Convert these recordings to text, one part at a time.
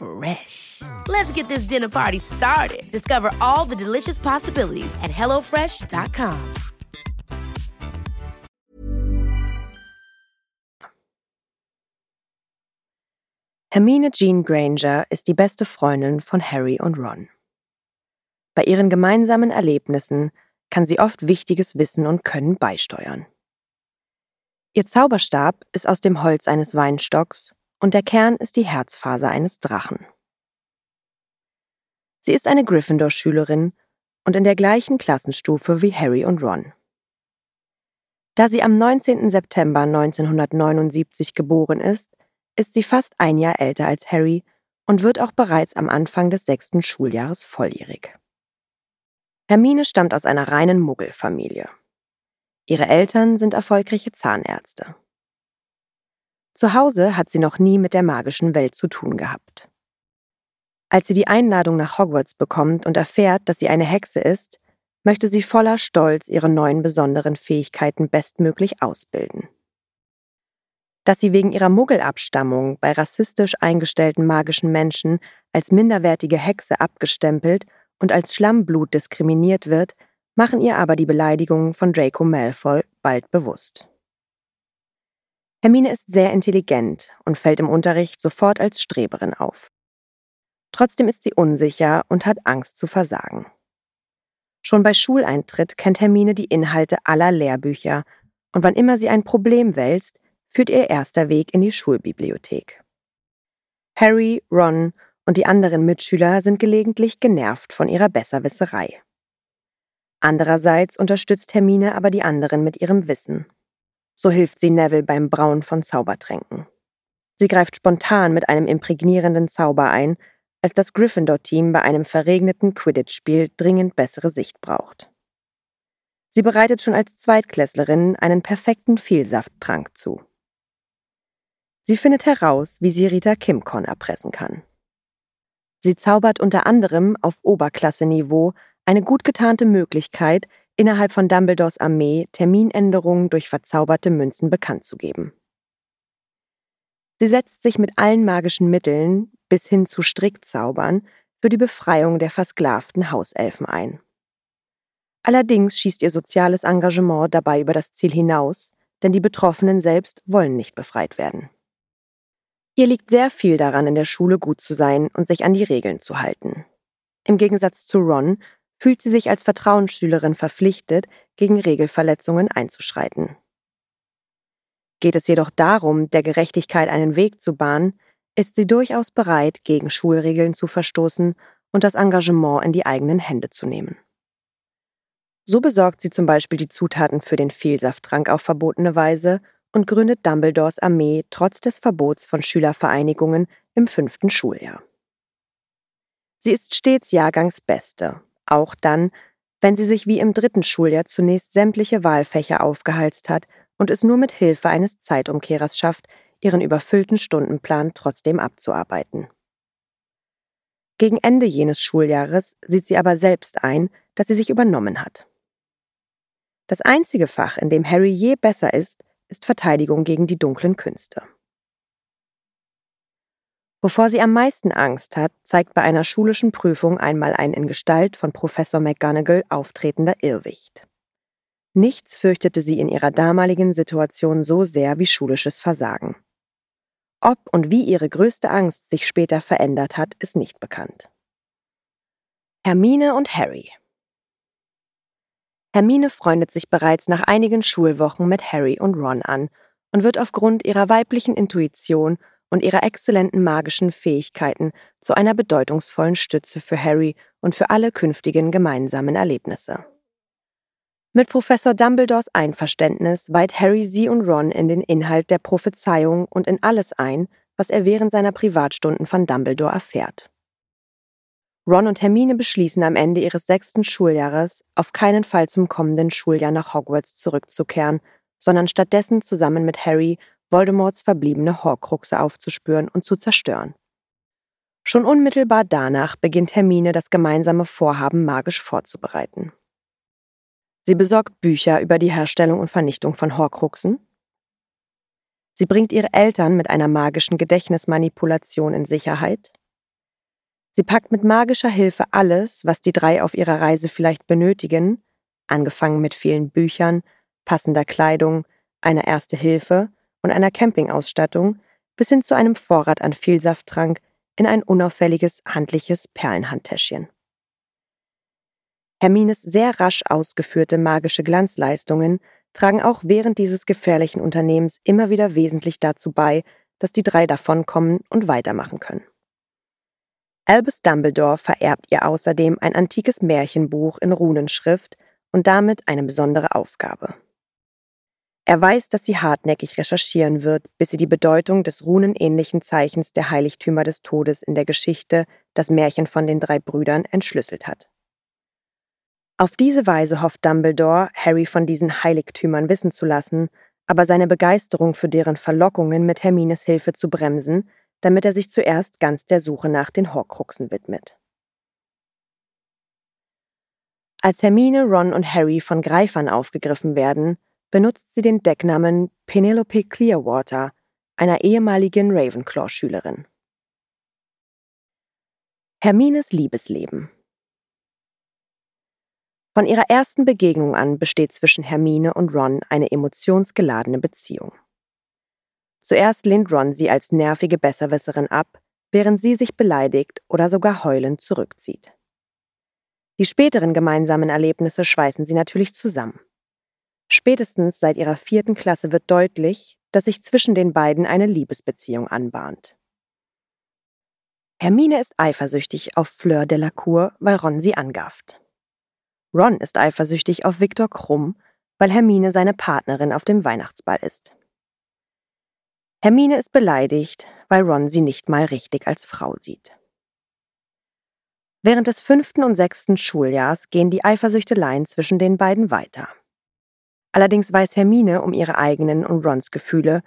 Fresh. Let's get this dinner party started. Discover all the delicious possibilities at hellofresh.com. Hermine Jean Granger ist die beste Freundin von Harry und Ron. Bei ihren gemeinsamen Erlebnissen kann sie oft wichtiges Wissen und Können beisteuern. Ihr Zauberstab ist aus dem Holz eines Weinstocks und der Kern ist die Herzfaser eines Drachen. Sie ist eine Gryffindor-Schülerin und in der gleichen Klassenstufe wie Harry und Ron. Da sie am 19. September 1979 geboren ist, ist sie fast ein Jahr älter als Harry und wird auch bereits am Anfang des sechsten Schuljahres volljährig. Hermine stammt aus einer reinen Muggelfamilie. Ihre Eltern sind erfolgreiche Zahnärzte. Zu Hause hat sie noch nie mit der magischen Welt zu tun gehabt. Als sie die Einladung nach Hogwarts bekommt und erfährt, dass sie eine Hexe ist, möchte sie voller Stolz ihre neuen besonderen Fähigkeiten bestmöglich ausbilden dass sie wegen ihrer Muggelabstammung bei rassistisch eingestellten magischen Menschen als minderwertige Hexe abgestempelt und als Schlammblut diskriminiert wird, machen ihr aber die Beleidigungen von Draco Malfoy bald bewusst. Hermine ist sehr intelligent und fällt im Unterricht sofort als Streberin auf. Trotzdem ist sie unsicher und hat Angst zu versagen. Schon bei Schuleintritt kennt Hermine die Inhalte aller Lehrbücher und wann immer sie ein Problem wälzt, führt ihr erster Weg in die Schulbibliothek. Harry, Ron und die anderen Mitschüler sind gelegentlich genervt von ihrer Besserwisserei. Andererseits unterstützt Hermine aber die anderen mit ihrem Wissen. So hilft sie Neville beim Brauen von Zaubertränken. Sie greift spontan mit einem imprägnierenden Zauber ein, als das Gryffindor-Team bei einem verregneten Quidditch-Spiel dringend bessere Sicht braucht. Sie bereitet schon als Zweitklässlerin einen perfekten Vielsafttrank zu. Sie findet heraus, wie sie Rita Kimcon erpressen kann. Sie zaubert unter anderem auf Oberklasse-Niveau eine gut getarnte Möglichkeit, innerhalb von Dumbledores Armee Terminänderungen durch verzauberte Münzen bekannt zu geben. Sie setzt sich mit allen magischen Mitteln, bis hin zu Strickzaubern, für die Befreiung der versklavten Hauselfen ein. Allerdings schießt ihr soziales Engagement dabei über das Ziel hinaus, denn die Betroffenen selbst wollen nicht befreit werden. Ihr liegt sehr viel daran, in der Schule gut zu sein und sich an die Regeln zu halten. Im Gegensatz zu Ron fühlt sie sich als Vertrauensschülerin verpflichtet, gegen Regelverletzungen einzuschreiten. Geht es jedoch darum, der Gerechtigkeit einen Weg zu bahnen, ist sie durchaus bereit, gegen Schulregeln zu verstoßen und das Engagement in die eigenen Hände zu nehmen. So besorgt sie zum Beispiel die Zutaten für den Vielsafttrank auf verbotene Weise und gründet Dumbledores Armee trotz des Verbots von Schülervereinigungen im fünften Schuljahr. Sie ist stets Jahrgangsbeste, auch dann, wenn sie sich wie im dritten Schuljahr zunächst sämtliche Wahlfächer aufgehalst hat und es nur mit Hilfe eines Zeitumkehrers schafft, ihren überfüllten Stundenplan trotzdem abzuarbeiten. Gegen Ende jenes Schuljahres sieht sie aber selbst ein, dass sie sich übernommen hat. Das einzige Fach, in dem Harry je besser ist, ist Verteidigung gegen die dunklen Künste. Wovor sie am meisten Angst hat, zeigt bei einer schulischen Prüfung einmal ein in Gestalt von Professor McGonagall auftretender Irrwicht. Nichts fürchtete sie in ihrer damaligen Situation so sehr wie schulisches Versagen. Ob und wie ihre größte Angst sich später verändert hat, ist nicht bekannt. Hermine und Harry Hermine freundet sich bereits nach einigen Schulwochen mit Harry und Ron an und wird aufgrund ihrer weiblichen Intuition und ihrer exzellenten magischen Fähigkeiten zu einer bedeutungsvollen Stütze für Harry und für alle künftigen gemeinsamen Erlebnisse. Mit Professor Dumbledores Einverständnis weiht Harry sie und Ron in den Inhalt der Prophezeiung und in alles ein, was er während seiner Privatstunden von Dumbledore erfährt. Ron und Hermine beschließen am Ende ihres sechsten Schuljahres, auf keinen Fall zum kommenden Schuljahr nach Hogwarts zurückzukehren, sondern stattdessen zusammen mit Harry Voldemorts verbliebene Horcruxe aufzuspüren und zu zerstören. Schon unmittelbar danach beginnt Hermine das gemeinsame Vorhaben magisch vorzubereiten. Sie besorgt Bücher über die Herstellung und Vernichtung von Horcruxen. Sie bringt ihre Eltern mit einer magischen Gedächtnismanipulation in Sicherheit. Sie packt mit magischer Hilfe alles, was die drei auf ihrer Reise vielleicht benötigen, angefangen mit vielen Büchern, passender Kleidung, einer Erste Hilfe und einer Campingausstattung, bis hin zu einem Vorrat an Vielsafttrank in ein unauffälliges handliches Perlenhandtäschchen. Hermines sehr rasch ausgeführte magische Glanzleistungen tragen auch während dieses gefährlichen Unternehmens immer wieder wesentlich dazu bei, dass die drei davonkommen und weitermachen können. Albus Dumbledore vererbt ihr außerdem ein antikes Märchenbuch in Runenschrift und damit eine besondere Aufgabe. Er weiß, dass sie hartnäckig recherchieren wird, bis sie die Bedeutung des runenähnlichen Zeichens der Heiligtümer des Todes in der Geschichte Das Märchen von den drei Brüdern entschlüsselt hat. Auf diese Weise hofft Dumbledore, Harry von diesen Heiligtümern wissen zu lassen, aber seine Begeisterung für deren Verlockungen mit Hermines Hilfe zu bremsen, damit er sich zuerst ganz der Suche nach den Horcruxen widmet. Als Hermine, Ron und Harry von Greifern aufgegriffen werden, benutzt sie den Decknamen Penelope Clearwater, einer ehemaligen Ravenclaw-Schülerin. Hermines Liebesleben von ihrer ersten Begegnung an besteht zwischen Hermine und Ron eine emotionsgeladene Beziehung. Zuerst lehnt Ron sie als nervige Besserwisserin ab, während sie sich beleidigt oder sogar heulend zurückzieht. Die späteren gemeinsamen Erlebnisse schweißen sie natürlich zusammen. Spätestens seit ihrer vierten Klasse wird deutlich, dass sich zwischen den beiden eine Liebesbeziehung anbahnt. Hermine ist eifersüchtig auf Fleur de la Cour, weil Ron sie angafft. Ron ist eifersüchtig auf Viktor Krumm, weil Hermine seine Partnerin auf dem Weihnachtsball ist. Hermine ist beleidigt, weil Ron sie nicht mal richtig als Frau sieht. Während des fünften und sechsten Schuljahrs gehen die Eifersüchteleien zwischen den beiden weiter. Allerdings weiß Hermine um ihre eigenen und Rons Gefühle,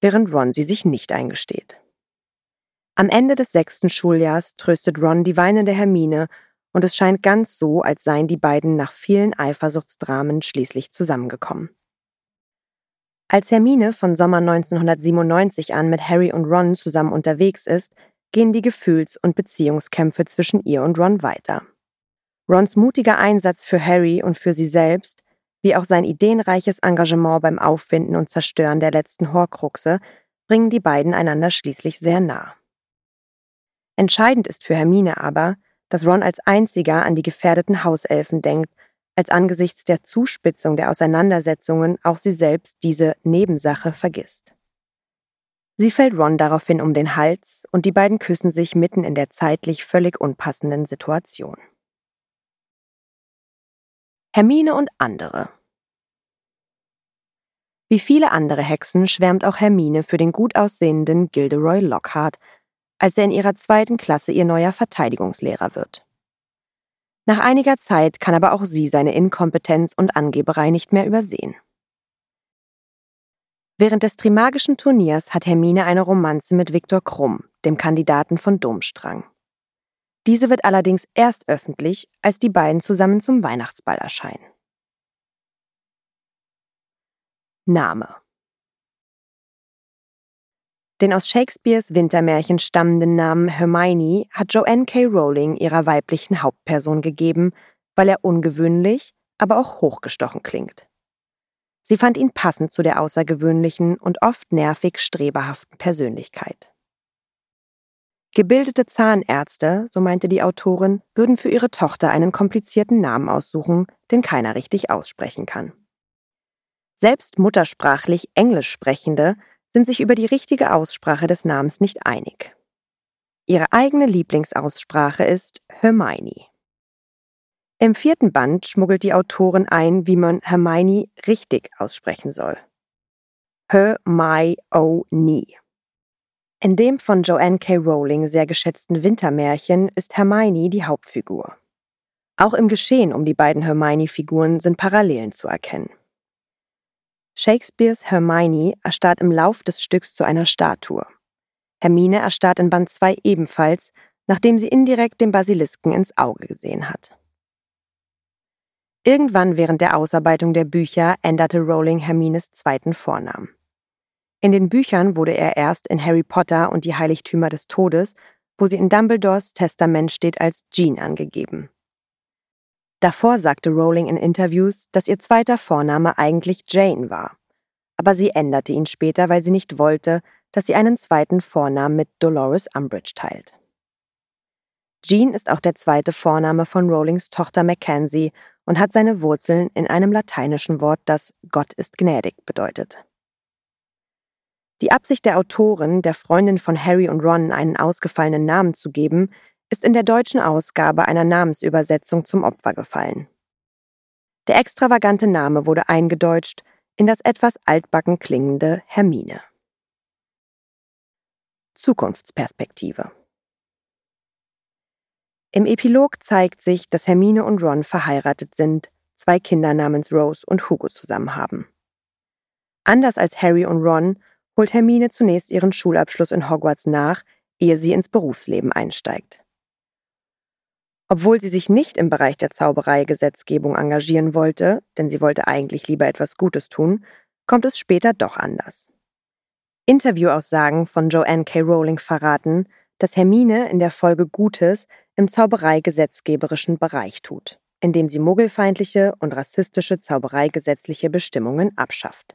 während Ron sie sich nicht eingesteht. Am Ende des sechsten Schuljahrs tröstet Ron die weinende Hermine und es scheint ganz so, als seien die beiden nach vielen Eifersuchtsdramen schließlich zusammengekommen. Als Hermine von Sommer 1997 an mit Harry und Ron zusammen unterwegs ist, gehen die Gefühls- und Beziehungskämpfe zwischen ihr und Ron weiter. Rons mutiger Einsatz für Harry und für sie selbst, wie auch sein ideenreiches Engagement beim Auffinden und Zerstören der letzten Horcruxe, bringen die beiden einander schließlich sehr nah. Entscheidend ist für Hermine aber, dass Ron als einziger an die gefährdeten Hauselfen denkt, als angesichts der Zuspitzung der Auseinandersetzungen auch sie selbst diese Nebensache vergisst. Sie fällt Ron daraufhin um den Hals und die beiden küssen sich mitten in der zeitlich völlig unpassenden Situation. Hermine und andere Wie viele andere Hexen schwärmt auch Hermine für den gut aussehenden Gilderoy Lockhart, als er in ihrer zweiten Klasse ihr neuer Verteidigungslehrer wird. Nach einiger Zeit kann aber auch sie seine Inkompetenz und Angeberei nicht mehr übersehen. Während des Trimagischen Turniers hat Hermine eine Romanze mit Viktor Krumm, dem Kandidaten von Domstrang. Diese wird allerdings erst öffentlich, als die beiden zusammen zum Weihnachtsball erscheinen. Name den aus Shakespeares Wintermärchen stammenden Namen Hermione hat Joanne K. Rowling ihrer weiblichen Hauptperson gegeben, weil er ungewöhnlich, aber auch hochgestochen klingt. Sie fand ihn passend zu der außergewöhnlichen und oft nervig streberhaften Persönlichkeit. Gebildete Zahnärzte, so meinte die Autorin, würden für ihre Tochter einen komplizierten Namen aussuchen, den keiner richtig aussprechen kann. Selbst muttersprachlich Englisch sprechende sind sich über die richtige Aussprache des Namens nicht einig. Ihre eigene Lieblingsaussprache ist Hermione. Im vierten Band schmuggelt die Autorin ein, wie man Hermione richtig aussprechen soll. Hermione. In dem von Joanne K. Rowling sehr geschätzten Wintermärchen ist Hermione die Hauptfigur. Auch im Geschehen um die beiden Hermione-Figuren sind Parallelen zu erkennen. Shakespeares Hermione erstarrt im Lauf des Stücks zu einer Statue. Hermine erstarrt in Band 2 ebenfalls, nachdem sie indirekt dem Basilisken ins Auge gesehen hat. Irgendwann während der Ausarbeitung der Bücher änderte Rowling Hermines zweiten Vornamen. In den Büchern wurde er erst in Harry Potter und die Heiligtümer des Todes, wo sie in Dumbledores Testament steht, als Jean angegeben. Davor sagte Rowling in Interviews, dass ihr zweiter Vorname eigentlich Jane war. Aber sie änderte ihn später, weil sie nicht wollte, dass sie einen zweiten Vornamen mit Dolores Umbridge teilt. Jean ist auch der zweite Vorname von Rowlings Tochter Mackenzie und hat seine Wurzeln in einem lateinischen Wort, das Gott ist gnädig bedeutet. Die Absicht der Autorin, der Freundin von Harry und Ron einen ausgefallenen Namen zu geben, ist in der deutschen Ausgabe einer Namensübersetzung zum Opfer gefallen. Der extravagante Name wurde eingedeutscht in das etwas altbacken klingende Hermine. Zukunftsperspektive im Epilog zeigt sich, dass Hermine und Ron verheiratet sind, zwei Kinder namens Rose und Hugo zusammen haben. Anders als Harry und Ron holt Hermine zunächst ihren Schulabschluss in Hogwarts nach, ehe sie ins Berufsleben einsteigt. Obwohl sie sich nicht im Bereich der Zauberei-Gesetzgebung engagieren wollte, denn sie wollte eigentlich lieber etwas Gutes tun, kommt es später doch anders. Interviewaussagen von Joanne K. Rowling verraten, dass Hermine in der Folge Gutes im Zauberei-gesetzgeberischen Bereich tut, indem sie muggelfeindliche und rassistische Zaubereigesetzliche Bestimmungen abschafft.